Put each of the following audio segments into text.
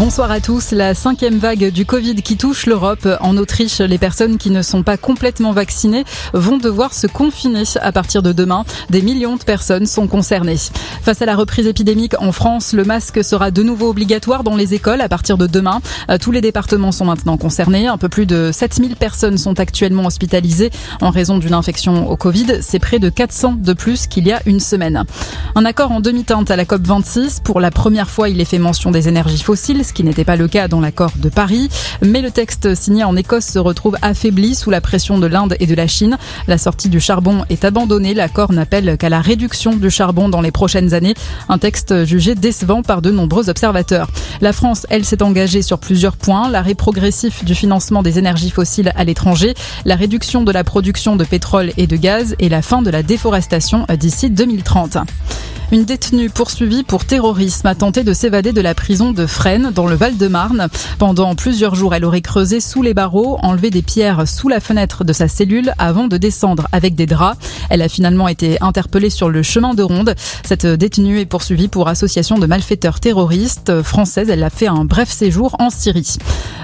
Bonsoir à tous. La cinquième vague du Covid qui touche l'Europe. En Autriche, les personnes qui ne sont pas complètement vaccinées vont devoir se confiner à partir de demain. Des millions de personnes sont concernées. Face à la reprise épidémique en France, le masque sera de nouveau obligatoire dans les écoles à partir de demain. Tous les départements sont maintenant concernés. Un peu plus de 7000 personnes sont actuellement hospitalisées en raison d'une infection au Covid. C'est près de 400 de plus qu'il y a une semaine. Un accord en demi-teinte à la COP26. Pour la première fois, il est fait mention des énergies fossiles ce qui n'était pas le cas dans l'accord de Paris. Mais le texte signé en Écosse se retrouve affaibli sous la pression de l'Inde et de la Chine. La sortie du charbon est abandonnée. L'accord n'appelle qu'à la réduction du charbon dans les prochaines années. Un texte jugé décevant par de nombreux observateurs. La France, elle, s'est engagée sur plusieurs points. L'arrêt progressif du financement des énergies fossiles à l'étranger, la réduction de la production de pétrole et de gaz et la fin de la déforestation d'ici 2030. Une détenue poursuivie pour terrorisme a tenté de s'évader de la prison de Fresnes dans le Val-de-Marne. Pendant plusieurs jours, elle aurait creusé sous les barreaux, enlevé des pierres sous la fenêtre de sa cellule avant de descendre avec des draps. Elle a finalement été interpellée sur le chemin de ronde. Cette détenue est poursuivie pour association de malfaiteurs terroristes françaises. Elle a fait un bref séjour en Syrie.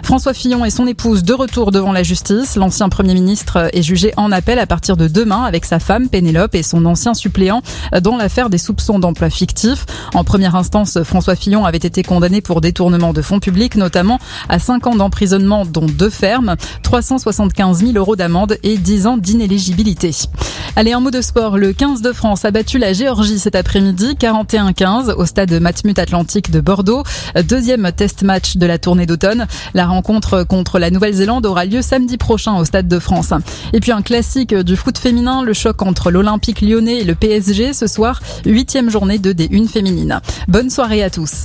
François Fillon et son épouse de retour devant la justice. L'ancien Premier ministre est jugé en appel à partir de demain avec sa femme Pénélope et son ancien suppléant dans l'affaire des soupçons d'emploi fictif. En première instance, François Fillon avait été condamné pour détournement de fonds publics, notamment à 5 ans d'emprisonnement, dont deux fermes, 375 000 euros d'amende et 10 ans d'inéligibilité. Allez, en mot de sport, le 15 de France a battu la Géorgie cet après-midi, 41-15, au stade Matmut Atlantique de Bordeaux. Deuxième test match de la tournée d'automne. La rencontre contre la Nouvelle-Zélande aura lieu samedi prochain au stade de France. Et puis un classique du foot féminin, le choc entre l'Olympique lyonnais et le PSG ce soir, huitième journée de D1 féminine. Bonne soirée à tous.